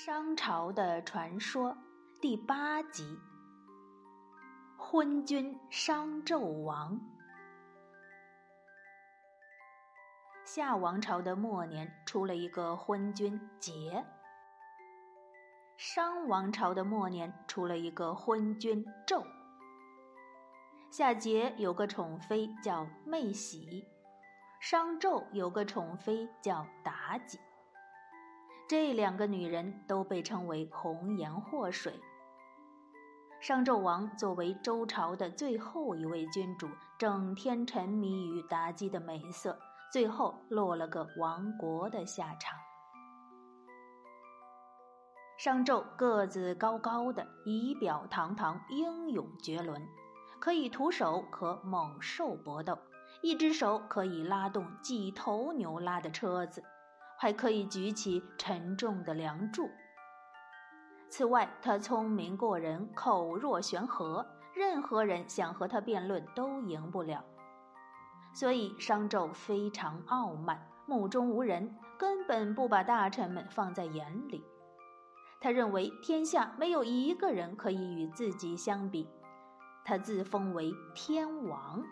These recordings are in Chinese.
商朝的传说第八集：昏君商纣王。夏王朝的末年出了一个昏君桀，商王朝的末年出了一个昏君纣。夏桀有个宠妃叫妹喜，商纣有个宠妃叫妲己。这两个女人都被称为红颜祸水。商纣王作为周朝的最后一位君主，整天沉迷于妲己的美色，最后落了个亡国的下场。商纣个子高高的，仪表堂堂，英勇绝伦，可以徒手和猛兽搏斗，一只手可以拉动几头牛拉的车子。还可以举起沉重的梁柱。此外，他聪明过人，口若悬河，任何人想和他辩论都赢不了。所以商纣非常傲慢，目中无人，根本不把大臣们放在眼里。他认为天下没有一个人可以与自己相比，他自封为天王。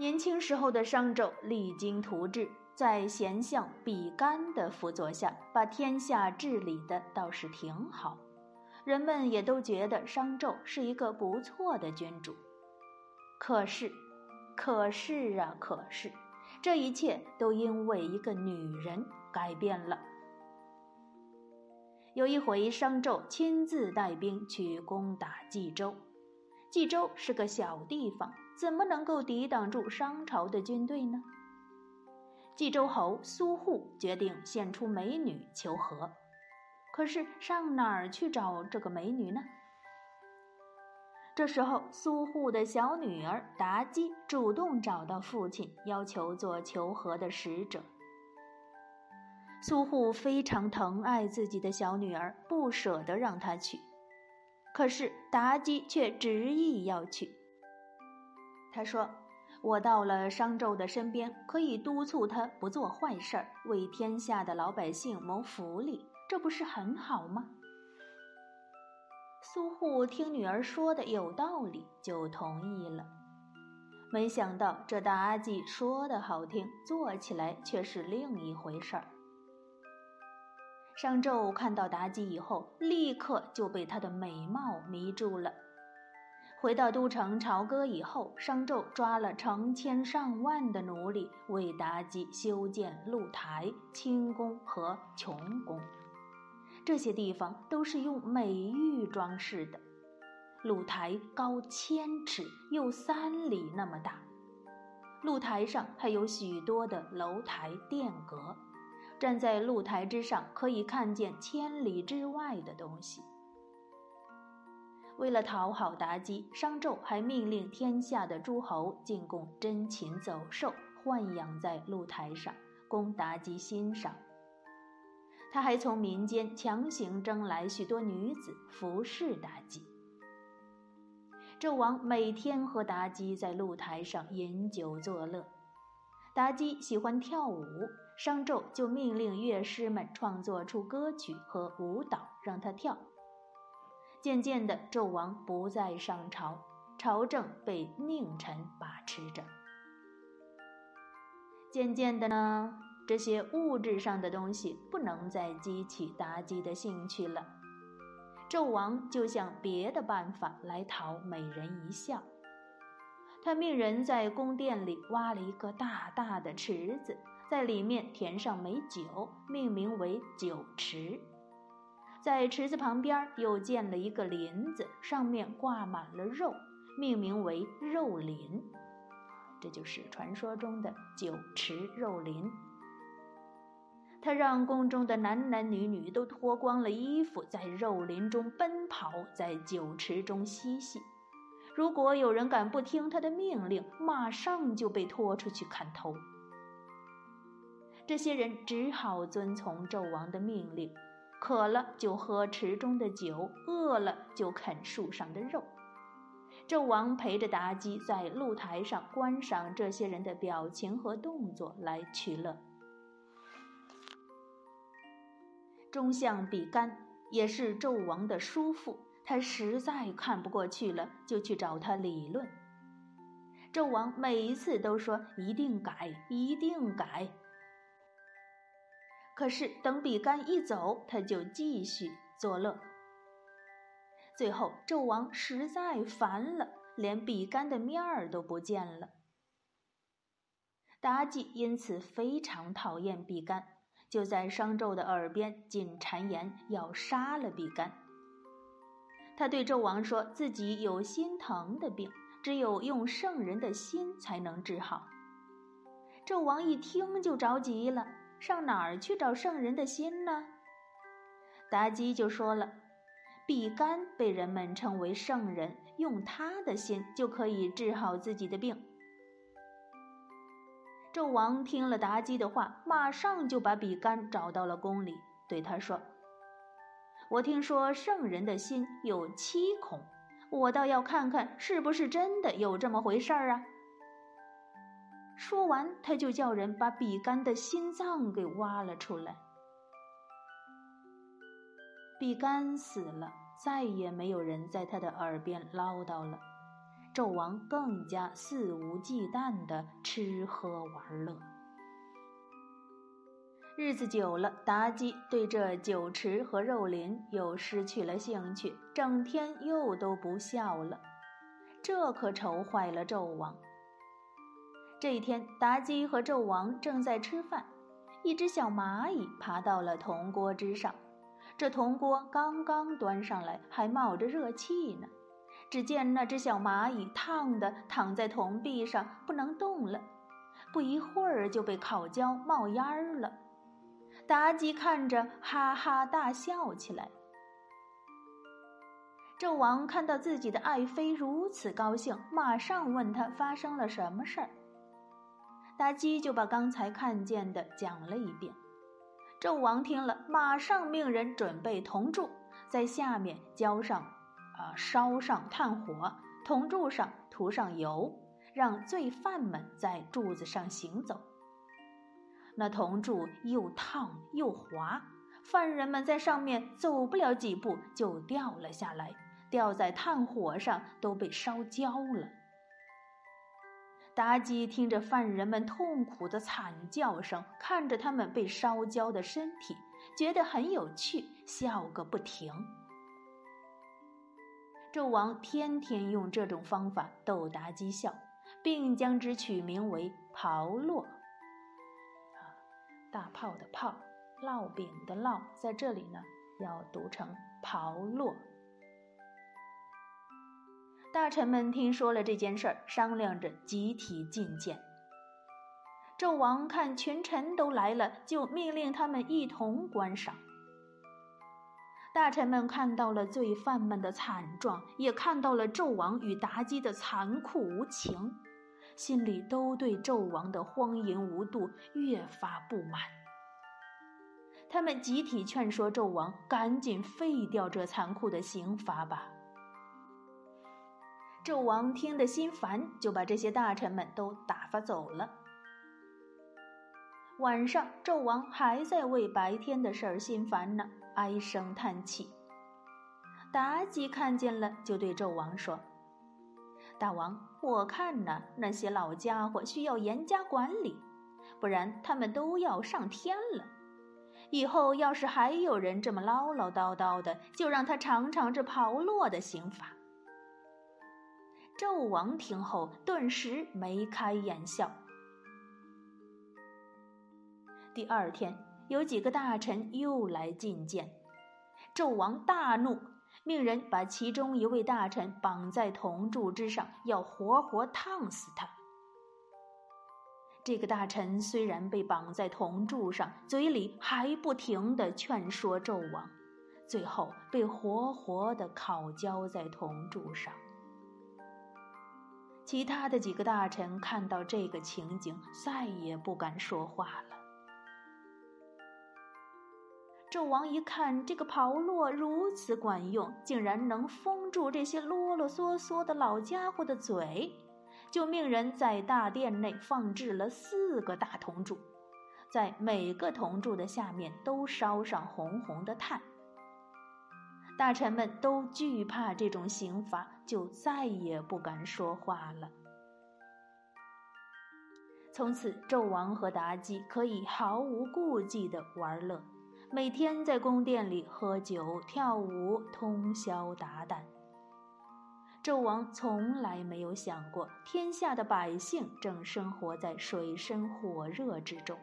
年轻时候的商纣励精图治，在贤相比干的辅佐下，把天下治理的倒是挺好。人们也都觉得商纣是一个不错的君主。可是，可是啊，可是，这一切都因为一个女人改变了。有一回，商纣亲自带兵去攻打冀州。冀州是个小地方，怎么能够抵挡住商朝的军队呢？冀州侯苏护决定献出美女求和，可是上哪儿去找这个美女呢？这时候，苏护的小女儿妲己主动找到父亲，要求做求和的使者。苏护非常疼爱自己的小女儿，不舍得让她去。可是妲己却执意要去。他说：“我到了商纣的身边，可以督促他不做坏事儿，为天下的老百姓谋福利，这不是很好吗？”苏护听女儿说的有道理，就同意了。没想到这妲己说的好听，做起来却是另一回事儿。商纣看到妲己以后，立刻就被她的美貌迷住了。回到都城朝歌以后，商纣抓了成千上万的奴隶，为妲己修建露台、清宫和琼宫。这些地方都是用美玉装饰的。露台高千尺，有三里那么大。露台上还有许多的楼台殿阁。站在露台之上，可以看见千里之外的东西。为了讨好妲己，商纣还命令天下的诸侯进贡珍禽走兽，豢养在露台上，供妲己欣赏。他还从民间强行征来许多女子服侍妲己。纣王每天和妲己在露台上饮酒作乐。妲己喜欢跳舞。商纣就命令乐师们创作出歌曲和舞蹈，让他跳。渐渐的，纣王不再上朝，朝政被佞臣把持着。渐渐的呢，这些物质上的东西不能再激起妲己的兴趣了。纣王就想别的办法来讨美人一笑。他命人在宫殿里挖了一个大大的池子。在里面填上美酒，命名为酒池。在池子旁边又建了一个林子，上面挂满了肉，命名为肉林。这就是传说中的酒池肉林。他让宫中的男男女女都脱光了衣服，在肉林中奔跑，在酒池中嬉戏。如果有人敢不听他的命令，马上就被拖出去砍头。这些人只好遵从纣王的命令，渴了就喝池中的酒，饿了就啃树上的肉。纣王陪着妲己在露台上观赏这些人的表情和动作来取乐。中相比干也是纣王的叔父，他实在看不过去了，就去找他理论。纣王每一次都说一定改，一定改。可是等比干一走，他就继续作乐。最后，纣王实在烦了，连比干的面儿都不见了。妲己因此非常讨厌比干，就在商纣的耳边进谗言，要杀了比干。他对纣王说自己有心疼的病，只有用圣人的心才能治好。纣王一听就着急了，上哪儿去找圣人的心呢？妲己就说了，比干被人们称为圣人，用他的心就可以治好自己的病。纣王听了妲己的话，马上就把比干找到了宫里，对他说：“我听说圣人的心有七孔，我倒要看看是不是真的有这么回事儿啊！”说完，他就叫人把比干的心脏给挖了出来。比干死了，再也没有人在他的耳边唠叨了。纣王更加肆无忌惮的吃喝玩乐，日子久了，妲己对这酒池和肉林又失去了兴趣，整天又都不笑了，这可愁坏了纣王。这一天，妲己和纣王正在吃饭，一只小蚂蚁爬到了铜锅之上，这铜锅刚刚端上来，还冒着热气呢。只见那只小蚂蚁烫的躺在铜壁上不能动了，不一会儿就被烤焦冒烟儿了。妲己看着哈哈大笑起来。纣王看到自己的爱妃如此高兴，马上问他发生了什么事儿。妲己就把刚才看见的讲了一遍。纣王听了，马上命人准备铜柱，在下面浇上。啊！烧上炭火，铜柱上涂上油，让罪犯们在柱子上行走。那铜柱又烫又滑，犯人们在上面走不了几步就掉了下来，掉在炭火上都被烧焦了。妲己听着犯人们痛苦的惨叫声，看着他们被烧焦的身体，觉得很有趣，笑个不停。纣王天天用这种方法逗妲己笑，并将之取名为“炮烙”。啊，大炮的炮，烙饼的烙，在这里呢要读成“炮烙”。大臣们听说了这件事儿，商量着集体觐见。纣王看群臣都来了，就命令他们一同观赏。大臣们看到了罪犯们的惨状，也看到了纣王与妲己的残酷无情，心里都对纣王的荒淫无度越发不满。他们集体劝说纣王赶紧废掉这残酷的刑罚吧。纣王听得心烦，就把这些大臣们都打发走了。晚上，纣王还在为白天的事儿心烦呢。唉声叹气，妲己看见了，就对纣王说：“大王，我看呢，那些老家伙需要严加管理，不然他们都要上天了。以后要是还有人这么唠唠叨叨的，就让他尝尝这炮烙的刑罚。”纣王听后，顿时眉开眼笑。第二天。有几个大臣又来觐见，纣王大怒，命人把其中一位大臣绑在铜柱之上，要活活烫死他。这个大臣虽然被绑在铜柱上，嘴里还不停的劝说纣王，最后被活活的烤焦在铜柱上。其他的几个大臣看到这个情景，再也不敢说话了。纣王一看这个炮烙如此管用，竟然能封住这些啰啰嗦嗦的老家伙的嘴，就命人在大殿内放置了四个大铜柱，在每个铜柱的下面都烧上红红的炭。大臣们都惧怕这种刑罚，就再也不敢说话了。从此，纣王和妲己可以毫无顾忌的玩乐，每天在宫殿里喝酒、跳舞，通宵达旦。纣王从来没有想过，天下的百姓正生活在水深火热之中，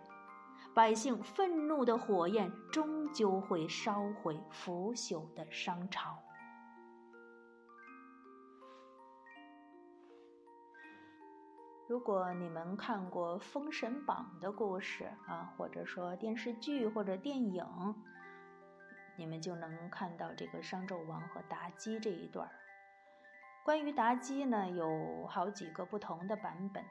百姓愤怒的火焰终究会烧毁腐朽的商朝。如果你们看过《封神榜》的故事啊，或者说电视剧或者电影，你们就能看到这个商纣王和妲己这一段儿。关于妲己呢，有好几个不同的版本，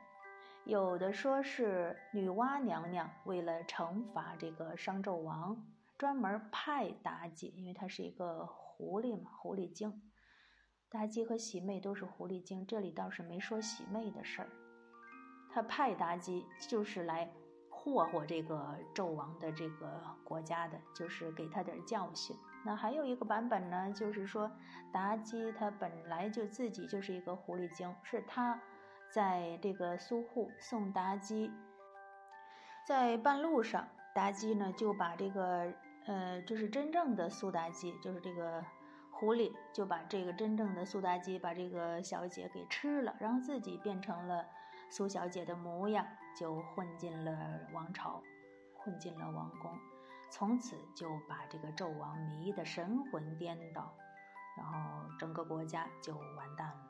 有的说是女娲娘娘为了惩罚这个商纣王，专门派妲己，因为她是一个狐狸嘛，狐狸精。妲己和喜妹都是狐狸精，这里倒是没说喜妹的事儿。他派妲己就是来霍霍这个纣王的这个国家的，就是给他点教训。那还有一个版本呢，就是说妲己她本来就自己就是一个狐狸精，是她在这个苏护送妲己，在半路上，妲己呢就把这个呃，就是真正的苏妲己，就是这个狐狸，就把这个真正的苏妲己把这个小姐给吃了，然后自己变成了苏小姐的模样，就混进了王朝，混进了王宫。从此就把这个纣王迷得神魂颠倒，然后整个国家就完蛋了。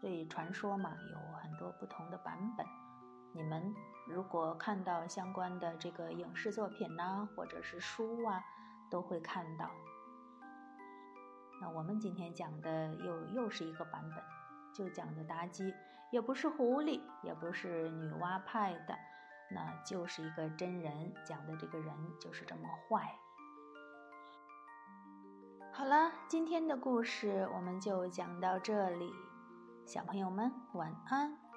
所以传说嘛，有很多不同的版本。你们如果看到相关的这个影视作品呐，或者是书啊，都会看到。那我们今天讲的又又是一个版本，就讲的妲己也不是狐狸，也不是女娲派的。那就是一个真人讲的，这个人就是这么坏。好了，今天的故事我们就讲到这里，小朋友们晚安。